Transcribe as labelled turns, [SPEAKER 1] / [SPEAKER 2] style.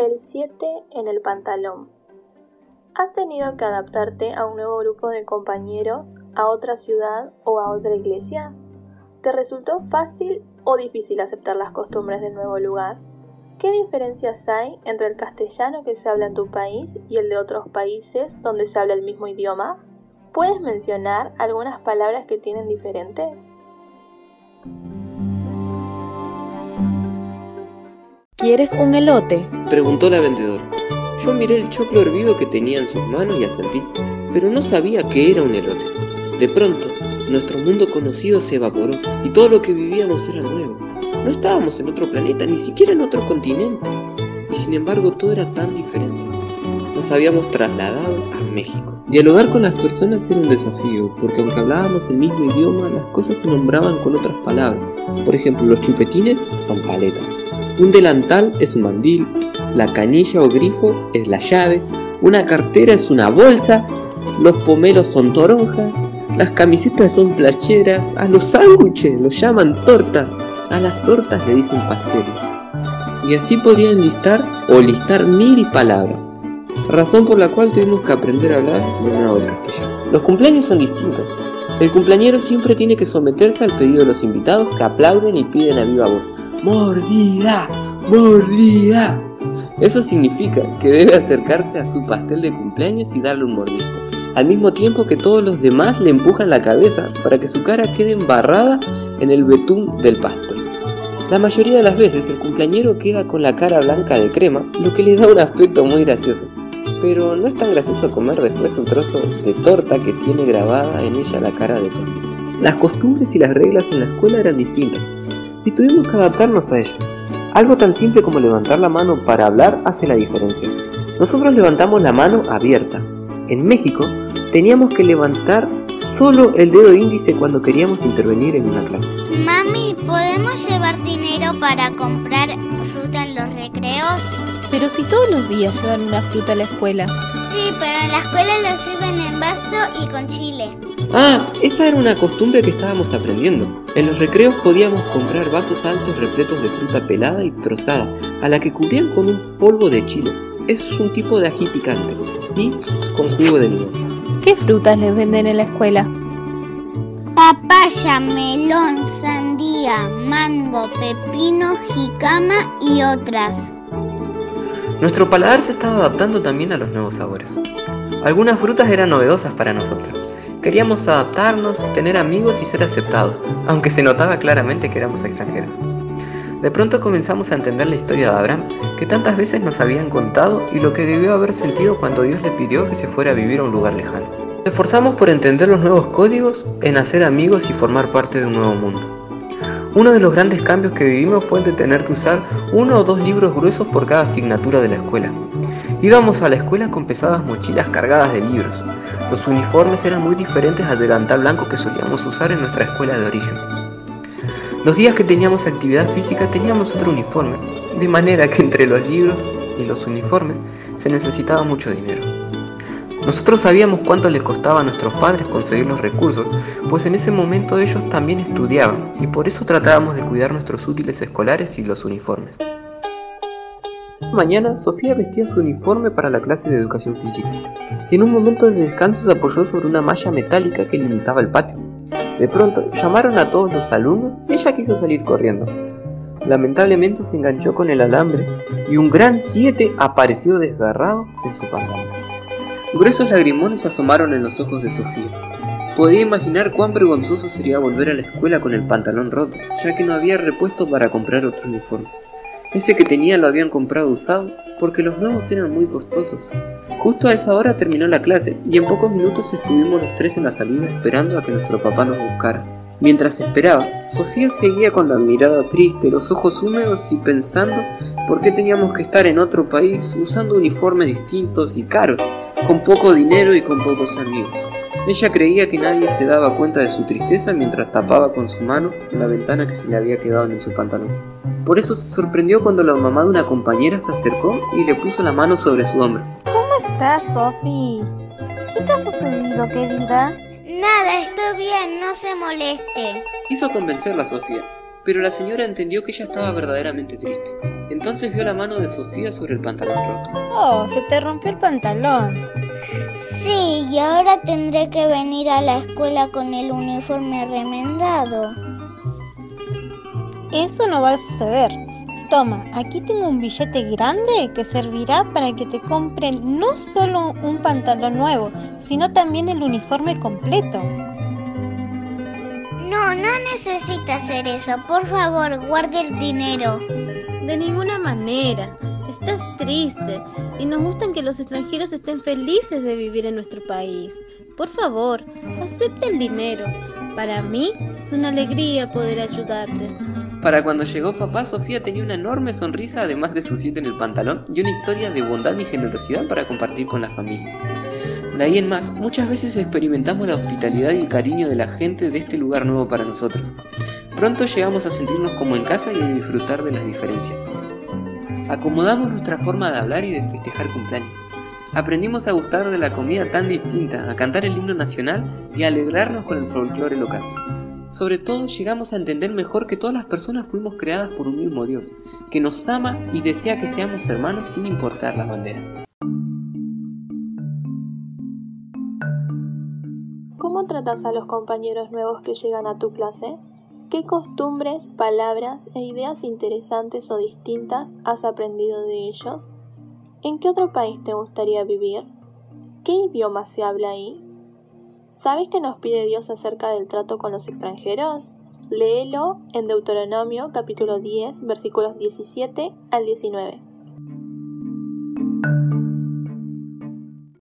[SPEAKER 1] El 7 en el pantalón. ¿Has tenido que adaptarte a un nuevo grupo de compañeros, a otra ciudad o a otra iglesia? ¿Te resultó fácil o difícil aceptar las costumbres del nuevo lugar? ¿Qué diferencias hay entre el castellano que se habla en tu país y el de otros países donde se habla el mismo idioma? ¿Puedes mencionar algunas palabras que tienen diferentes?
[SPEAKER 2] ¿Quieres un elote?
[SPEAKER 3] Preguntó la vendedora. Yo miré el choclo hervido que tenía en sus manos y asentí, pero no sabía que era un elote. De pronto, nuestro mundo conocido se evaporó y todo lo que vivíamos era nuevo. No estábamos en otro planeta, ni siquiera en otro continente. Y sin embargo todo era tan diferente. Nos habíamos trasladado a México. Dialogar con las personas era un desafío, porque aunque hablábamos el mismo idioma, las cosas se nombraban con otras palabras. Por ejemplo, los chupetines son paletas, un delantal es un mandil, la canilla o grifo es la llave, una cartera es una bolsa, los pomelos son toronjas, las camisetas son playeras, a los sándwiches los llaman tortas, a las tortas le dicen pasteles. Y así podrían listar o listar mil palabras, razón por la cual tuvimos que aprender a hablar de nuevo el castellano. Los cumpleaños son distintos. El cumpleañero siempre tiene que someterse al pedido de los invitados que aplauden y piden a viva voz mordida, mordida. Eso significa que debe acercarse a su pastel de cumpleaños y darle un mordisco, al mismo tiempo que todos los demás le empujan la cabeza para que su cara quede embarrada en el betún del pastel. La mayoría de las veces el cumpleañero queda con la cara blanca de crema, lo que le da un aspecto muy gracioso. Pero no es tan gracioso comer después un trozo de torta que tiene grabada en ella la cara de pastel. Las costumbres y las reglas en la escuela eran distintas, y tuvimos que adaptarnos a ello. Algo tan simple como levantar la mano para hablar hace la diferencia. Nosotros levantamos la mano abierta. En México teníamos que levantar solo el dedo índice cuando queríamos intervenir en una clase.
[SPEAKER 4] Mami, ¿podemos llevar dinero para comprar fruta en los recreos?
[SPEAKER 2] Pero si todos los días llevan una fruta a la escuela.
[SPEAKER 4] Sí, pero en la escuela lo sirven en vaso y con chile.
[SPEAKER 3] Ah, esa era una costumbre que estábamos aprendiendo. En los recreos podíamos comprar vasos altos repletos de fruta pelada y trozada, a la que cubrían con un polvo de chile. Es un tipo de ají picante y con jugo de limón.
[SPEAKER 2] ¿Qué frutas les venden en la escuela?
[SPEAKER 4] Papaya, melón, sandía, mango, pepino, jicama y otras.
[SPEAKER 3] Nuestro paladar se estaba adaptando también a los nuevos sabores. Algunas frutas eran novedosas para nosotros. Queríamos adaptarnos, tener amigos y ser aceptados, aunque se notaba claramente que éramos extranjeros. De pronto comenzamos a entender la historia de Abraham, que tantas veces nos habían contado y lo que debió haber sentido cuando Dios le pidió que se fuera a vivir a un lugar lejano. Nos esforzamos por entender los nuevos códigos, en hacer amigos y formar parte de un nuevo mundo. Uno de los grandes cambios que vivimos fue el de tener que usar uno o dos libros gruesos por cada asignatura de la escuela. Íbamos a la escuela con pesadas mochilas cargadas de libros, los uniformes eran muy diferentes al delantal blanco que solíamos usar en nuestra escuela de origen. Los días que teníamos actividad física teníamos otro uniforme, de manera que entre los libros y los uniformes se necesitaba mucho dinero. Nosotros sabíamos cuánto les costaba a nuestros padres conseguir los recursos, pues en ese momento ellos también estudiaban y por eso tratábamos de cuidar nuestros útiles escolares y los uniformes. Mañana, Sofía vestía su uniforme para la clase de educación física, y en un momento de descanso se apoyó sobre una malla metálica que limitaba el patio. De pronto, llamaron a todos los alumnos y ella quiso salir corriendo. Lamentablemente se enganchó con el alambre y un gran 7 apareció desgarrado en su pantalón. Gruesos lagrimones asomaron en los ojos de Sofía. Podía imaginar cuán vergonzoso sería volver a la escuela con el pantalón roto, ya que no había repuesto para comprar otro uniforme. Ese que tenía lo habían comprado usado porque los nuevos eran muy costosos. Justo a esa hora terminó la clase y en pocos minutos estuvimos los tres en la salida esperando a que nuestro papá nos buscara. Mientras esperaba, Sofía seguía con la mirada triste, los ojos húmedos y pensando por qué teníamos que estar en otro país usando uniformes distintos y caros, con poco dinero y con pocos amigos. Ella creía que nadie se daba cuenta de su tristeza mientras tapaba con su mano la ventana que se le había quedado en su pantalón. Por eso se sorprendió cuando la mamá de una compañera se acercó y le puso la mano sobre su hombro.
[SPEAKER 5] ¿Cómo estás, Sophie? ¿Qué te ha sucedido, querida?
[SPEAKER 4] Nada, estoy bien, no se moleste.
[SPEAKER 3] Quiso convencerla a Sofía, pero la señora entendió que ella estaba verdaderamente triste. Entonces vio la mano de Sofía sobre el pantalón roto.
[SPEAKER 5] Oh, se te rompió el pantalón.
[SPEAKER 4] Sí, y ahora tendré que venir a la escuela con el uniforme remendado.
[SPEAKER 5] Eso no va a suceder. Toma, aquí tengo un billete grande que servirá para que te compren no solo un pantalón nuevo, sino también el uniforme completo.
[SPEAKER 4] No, no necesita hacer eso. Por favor, guarde el dinero.
[SPEAKER 6] De ninguna manera. Estás triste y nos gustan que los extranjeros estén felices de vivir en nuestro país. Por favor, acepta el dinero. Para mí es una alegría poder ayudarte.
[SPEAKER 3] Para cuando llegó papá, Sofía tenía una enorme sonrisa además de su sitio en el pantalón y una historia de bondad y generosidad para compartir con la familia. De ahí en más, muchas veces experimentamos la hospitalidad y el cariño de la gente de este lugar nuevo para nosotros. Pronto llegamos a sentirnos como en casa y a disfrutar de las diferencias. Acomodamos nuestra forma de hablar y de festejar cumpleaños. Aprendimos a gustar de la comida tan distinta, a cantar el himno nacional y a alegrarnos con el folclore local. Sobre todo llegamos a entender mejor que todas las personas fuimos creadas por un mismo Dios, que nos ama y desea que seamos hermanos sin importar la bandera.
[SPEAKER 1] ¿Cómo tratas a los compañeros nuevos que llegan a tu clase? ¿Qué costumbres, palabras e ideas interesantes o distintas has aprendido de ellos? ¿En qué otro país te gustaría vivir? ¿Qué idioma se habla ahí? ¿Sabes qué nos pide Dios acerca del trato con los extranjeros? Léelo en Deuteronomio capítulo 10 versículos 17 al 19.